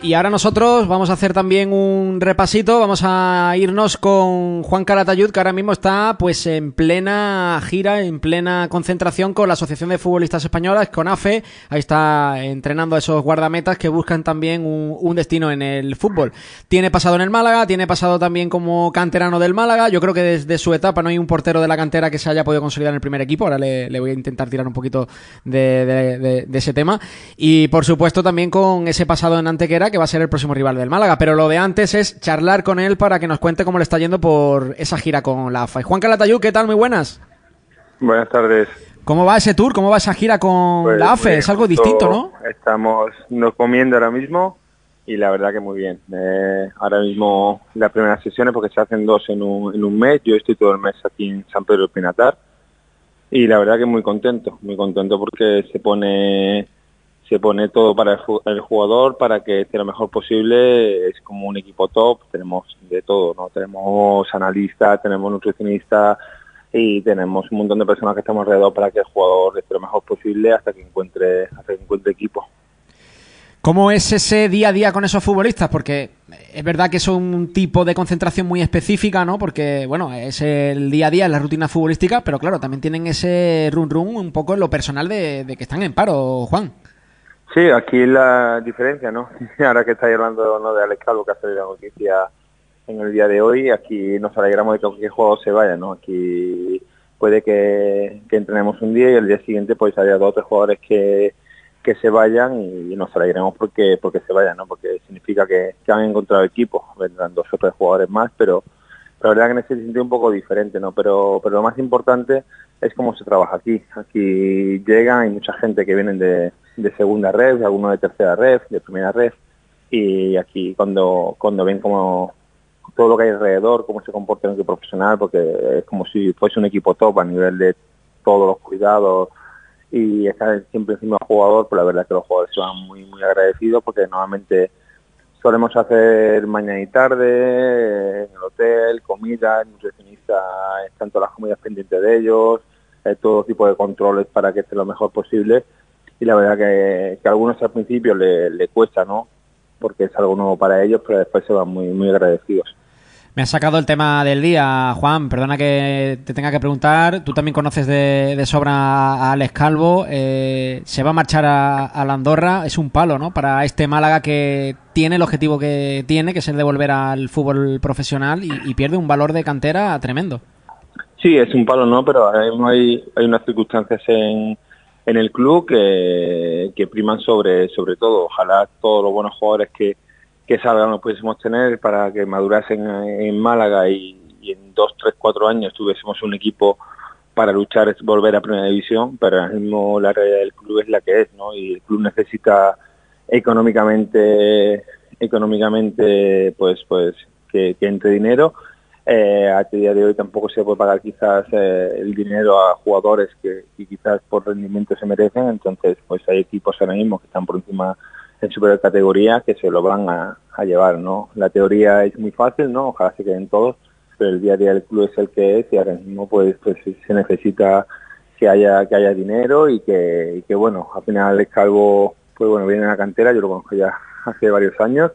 Y ahora nosotros vamos a hacer también un repasito, vamos a irnos con Juan Calatayud, que ahora mismo está pues en plena gira, en plena concentración con la Asociación de Futbolistas Españolas, con AFE, ahí está entrenando a esos guardametas que buscan también un, destino en el fútbol. Tiene pasado en el Málaga, tiene pasado también como canterano del Málaga, yo creo que desde su etapa no hay un portero de la cantera que se haya podido consolidar en el primer equipo, ahora le, voy a intentar tirar un poquito de, de ese tema. Y por supuesto también con ese pasado en Antequera, que va a ser el próximo rival del Málaga. Pero lo de antes es charlar con él para que nos cuente cómo le está yendo por esa gira con la AFA. Juan Calatayud, ¿qué tal? Muy buenas. Buenas tardes. ¿Cómo va ese tour? ¿Cómo va esa gira con pues la AFE? Es algo distinto, ¿no? Estamos nos comiendo ahora mismo y la verdad que muy bien. Eh, ahora mismo las primeras sesiones, porque se hacen dos en un, en un mes, yo estoy todo el mes aquí en San Pedro del Pinatar y la verdad que muy contento, muy contento porque se pone se pone todo para el, jugador para que esté lo mejor posible. Es como un equipo top, tenemos de todo, ¿no? Tenemos analistas, tenemos nutricionistas y tenemos un montón de personas que estamos alrededor para que el jugador esté lo mejor posible hasta que encuentre, hasta que encuentre equipo. ¿Cómo es ese día a día con esos futbolistas? Porque es verdad que es un tipo de concentración muy específica, ¿no? Porque, bueno, es el día a día, es la rutina futbolística, pero claro, también tienen ese run run un poco en lo personal de, de que están en paro, Juan. Sí, aquí la diferencia, ¿no? Ahora que estáis hablando de Alex Calvo, que ha salido la noticia en el día de hoy, aquí nos alegramos de que cualquier jugador se vaya, ¿no? Aquí puede que, entrenemos un día y el día siguiente pues haya dos o tres jugadores que, que se vayan y, nos alegremos porque porque se vayan, ¿no? Porque significa que, han encontrado equipo, vendrán dos o tres jugadores más, pero, la verdad que en ese sentido un poco diferente, ¿no? Pero, pero lo más importante es cómo se trabaja aquí. Aquí llegan, hay mucha gente que vienen de de segunda red, algunos de tercera red, de primera red, y aquí cuando, cuando ven como todo lo que hay alrededor, cómo se comporta un equipo profesional, porque es como si fuese un equipo top a nivel de todos los cuidados y estar siempre encima del jugador, pues la verdad es que los jugadores se van muy, muy agradecidos porque normalmente solemos hacer mañana y tarde en el hotel, comida, el nutricionista todas las comidas pendientes de ellos, eh, todo tipo de controles para que esté lo mejor posible y la verdad que, a algunos al principio le, le, cuesta, ¿no? Porque es algo nuevo para ellos, pero después se van muy, muy agradecidos. Me has sacado el tema del día, Juan. Perdona que te tenga que preguntar. Tú también conoces de, de sobra a Alex Calvo. Eh, se va a marchar a, la Andorra. Es un palo, ¿no? Para este Málaga que tiene el objetivo que tiene, que es el de volver al fútbol profesional y, pierde un valor de cantera tremendo. Sí, es un palo, ¿no? Pero hay, hay unas circunstancias en, en el club que, que priman sobre, sobre todo. Ojalá todos los buenos jugadores que, que salgan los pudiésemos tener para que madurasen en Málaga y, en dos, tres, cuatro años tuviésemos un equipo para luchar volver a primera división, pero ahora mismo la realidad del club es la que es, ¿no? Y el club necesita económicamente, económicamente, pues, pues que entre dinero eh, a día de hoy tampoco se puede pagar quizás eh, el dinero a jugadores que, quizás por rendimiento se merecen, entonces pues hay equipos ahora mismo que están por encima en superior categoría que se lo van a, llevar, ¿no? La teoría es muy fácil, ¿no? Ojalá se queden todos, pero el día a día del club es el que es y ahora mismo pues, pues se necesita que haya que haya dinero y que, y que bueno, al final es Calvo pues bueno, viene en la cantera, yo lo conozco ya hace varios años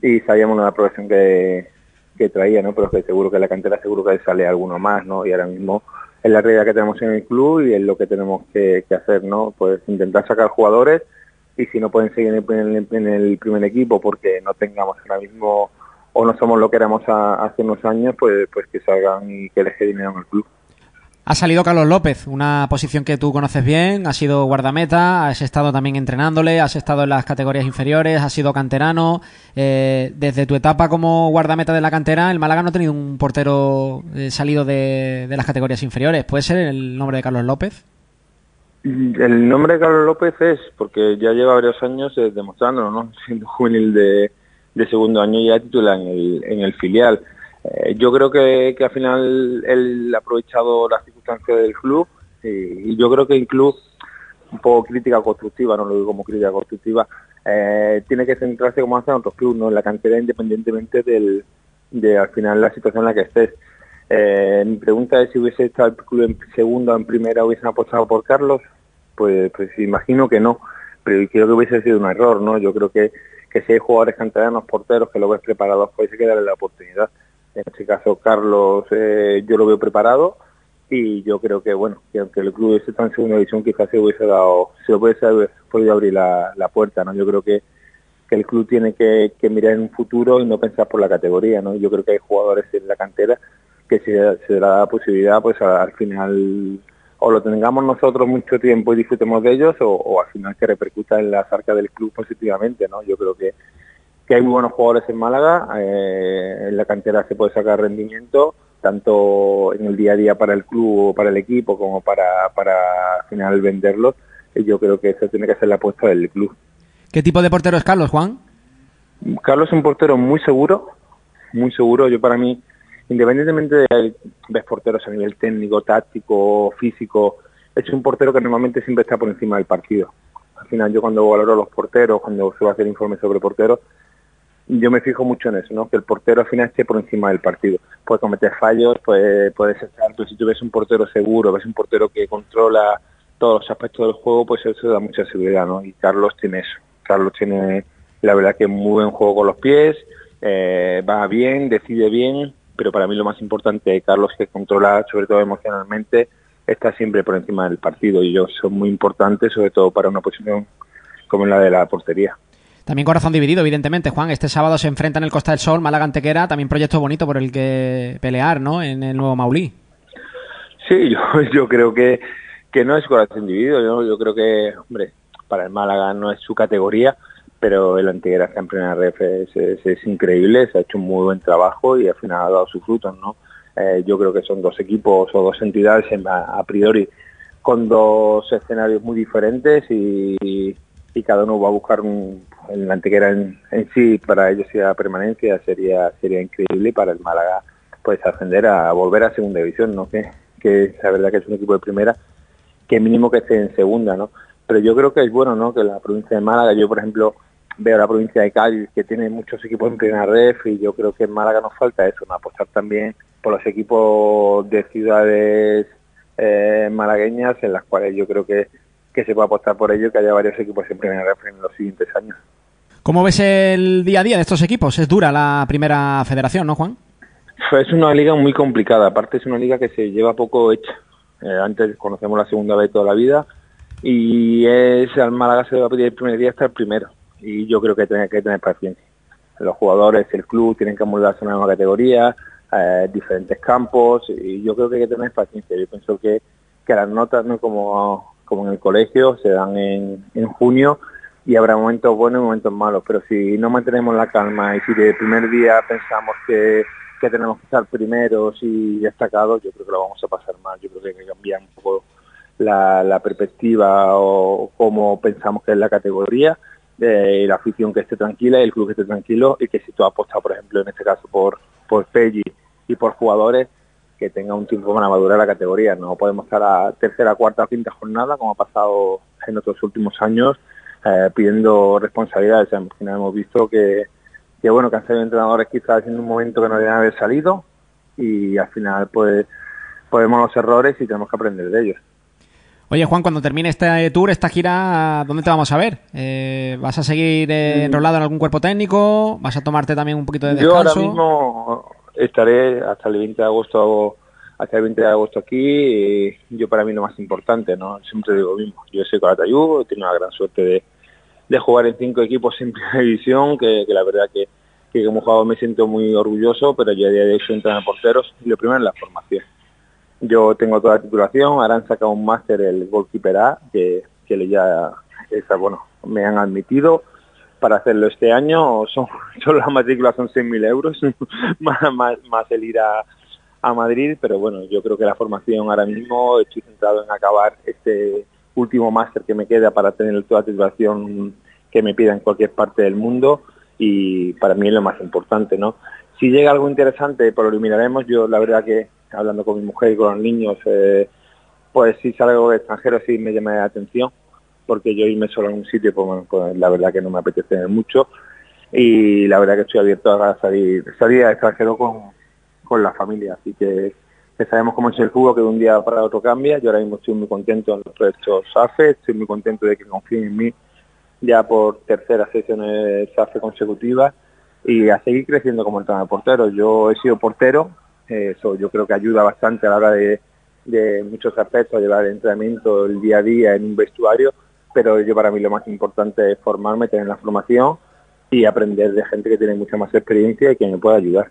y sabíamos la progresión que, que traía, ¿no? Pero que seguro que la cantera seguro que sale alguno más, ¿no? Y ahora mismo es la realidad que tenemos en el club y es lo que tenemos que, hacer, ¿no? Pues intentar sacar jugadores y si no pueden seguir en el, primer equipo porque no tengamos ahora mismo o no somos lo que éramos hace unos años, pues, pues que salgan y que les dinero en el club. Ha salido Carlos López, una posición que tú conoces bien, ha sido guardameta, has estado también entrenándole, has estado en las categorías inferiores, has sido canterano. Eh, desde tu etapa como guardameta de la cantera, el Málaga no ha tenido un portero eh, salido de, las categorías inferiores. ¿Puede ser el nombre de Carlos López? El nombre de Carlos López es, porque ya lleva varios años eh, demostrándolo, ¿no? siendo juvenil de, segundo año ya titular en el, en el filial. Eh, yo creo que, que, al final él ha aprovechado las del club y, yo creo que incluso un poco crítica constructiva, no lo digo como crítica constructiva, eh, tiene que centrarse como hacen otros clubes, ¿no? en la cantera independientemente del, de al final la situación en la que estés. Eh, mi pregunta es si hubiese estado el club en segunda o en primera hubiesen apostado por Carlos, pues, pues imagino que no, pero creo que hubiese sido un error, ¿no? Yo creo que que si hay jugadores canteranos, porteros, que lo ves preparados, pues hay que darle la oportunidad. En este caso, Carlos, eh, yo lo veo preparado y yo creo que, bueno, que aunque el club esté en segunda división, quizás se hubiese dado, se hubiese podido abrir la, puerta, ¿no? Yo creo que, que el club tiene que, mirar en un futuro y no pensar por la categoría, ¿no? Yo creo que hay jugadores en la cantera que si se da la posibilidad, pues al final o lo tengamos nosotros mucho tiempo y disfrutemos de ellos o, al final que repercuta en la arcas del club positivamente, ¿no? Yo creo que, que hay muy buenos jugadores en Málaga, eh, en la cantera se puede sacar rendimiento, tanto en el día a día para el club o para el equipo como para, para al final venderlos, y yo creo que eso tiene que ser la apuesta del club. ¿Qué tipo de portero es Carlos, Juan? Carlos es un portero muy seguro, muy seguro, yo para mí independientemente de ves porteros a nivel técnico, táctico, físico, es un portero que normalmente siempre está por encima del partido. Al final yo cuando valoro a los porteros, cuando se va a hacer informes sobre porteros, yo me fijo mucho en eso, ¿no? Que el portero al final esté por encima del partido. Puede cometer fallos, puede, puedes estar, pero si tú ves un portero seguro, ves un portero que controla todos los aspectos del juego, pues eso da mucha seguridad, ¿no? Y Carlos tiene eso. Carlos tiene, la verdad que muy buen juego con los pies, eh, va bien, decide bien, pero para mí lo más importante de Carlos que controla, sobre todo emocionalmente, está siempre por encima del partido y ellos son muy importantes, sobre todo para una posición como la de la portería. También corazón dividido, evidentemente, Juan. Este sábado se enfrenta en el Costa del Sol, Málaga Antequera, también proyecto bonito por el que pelear, ¿no? En el nuevo Maulí. Sí, yo, yo creo que, que no es corazón dividido. Yo, creo que, hombre, para el Málaga no es su categoría, pero el Antiguera está en primera ref es, increíble, se ha hecho un muy buen trabajo y al final ha dado sus frutos, ¿no? Eh, yo creo que son dos equipos o dos entidades a, priori con dos escenarios muy diferentes y, cada uno va a buscar un, en la Antequera en, sí para ellos sea permanencia sería sería increíble para el Málaga pues ascender a volver a segunda división, ¿no? Que, que la verdad que es un equipo de primera que mínimo que esté en segunda, ¿no? Pero yo creo que es bueno, ¿no? Que la provincia de Málaga, yo por ejemplo veo la provincia de Cádiz que tiene muchos equipos en primera red y yo creo que en Málaga nos falta eso, apostar también por los equipos de ciudades eh, malagueñas en las cuales yo creo que, que se puede apostar por ello que haya varios equipos en primera red en los siguientes años. ¿Cómo ves el día a día de estos equipos? Es dura la primera federación, ¿no, Juan? Es una liga muy complicada, aparte es una liga que se lleva poco hecha. Eh, antes conocemos la segunda vez toda la vida y es al Málaga se va a pedir el primer día hasta el primero y yo creo que tiene que tener paciencia. Los jugadores, el club tienen que moldarse a una nueva categoría, eh, diferentes campos y yo creo que hay que tener paciencia. Yo pienso que, que las notas, no como, como en el colegio, se dan en, en junio y habrá momentos buenos y momentos malos, pero si no mantenemos la calma y si de primer día pensamos que, que tenemos que estar primeros y destacados, yo creo que lo vamos a pasar mal. Yo creo que hay que cambiar un poco la, la perspectiva o cómo pensamos que es la categoría eh, la afición que esté tranquila y el club que esté tranquilo y que si tú has apostado, por ejemplo, en este caso por, por Peggy y por jugadores, que tenga un tiempo para madurar la categoría. No podemos estar a tercera, cuarta o quinta jornada, como ha pasado en otros últimos años, eh, pidiendo responsabilidades. Al final hemos visto que, que, bueno, que han salido entrenadores quizás en un momento que no debían haber salido y al final pues podemos los errores y tenemos que aprender de ellos. Oye, Juan, cuando termine este tour, esta gira, ¿dónde te vamos a ver? Eh, ¿Vas a seguir eh, enrolado en algún cuerpo técnico? ¿Vas a tomarte también un poquito de descanso? Yo ahora mismo estaré hasta el 20 de agosto hasta el 20 de agosto aquí y yo para mí lo más importante, ¿no? Siempre digo lo mismo. Yo soy Calatayud, he tenido la gran suerte de, jugar en cinco equipos en primera división, que, la verdad que, que, como jugador me siento muy orgulloso, pero yo a día de hecho entran a porteros y lo primero es la formación. Yo tengo toda la titulación, ahora han sacado un máster el Goalkeeper A, que, que ya esa, bueno, me han admitido para hacerlo este año. Son, solo la matrícula son 6.000 euros, más, más, el ir a, Madrid, pero bueno, yo creo que la formación ahora mismo estoy centrado en acabar este último máster que me queda para tener toda la titulación que me pida en cualquier parte del mundo y para mí es lo más importante, ¿no? Si llega algo interesante, pues lo eliminaremos. Yo la verdad que hablando con mi mujer y con los niños, eh, pues si salgo extranjero sí me llama la atención, porque yo irme solo en un sitio, pues, pues, la verdad que no me apetece mucho. Y la verdad que estoy abierto a salir, salir a extranjero con, con la familia, así que, sabemos cómo es el fútbol, que de un día para otro cambia, yo ahora mismo estoy muy contento en los proyectos AFE, estoy muy contento de que confíen en mí ya por tercera sesiones SAFE consecutivas y a seguir creciendo como entrenador portero. Yo he sido portero, eso yo creo que ayuda bastante a la hora de, de muchos aspectos, llevar el entrenamiento el día a día en un vestuario, pero yo para mí lo más importante es formarme, tener la formación y aprender de gente que tiene mucha más experiencia y que me pueda ayudar.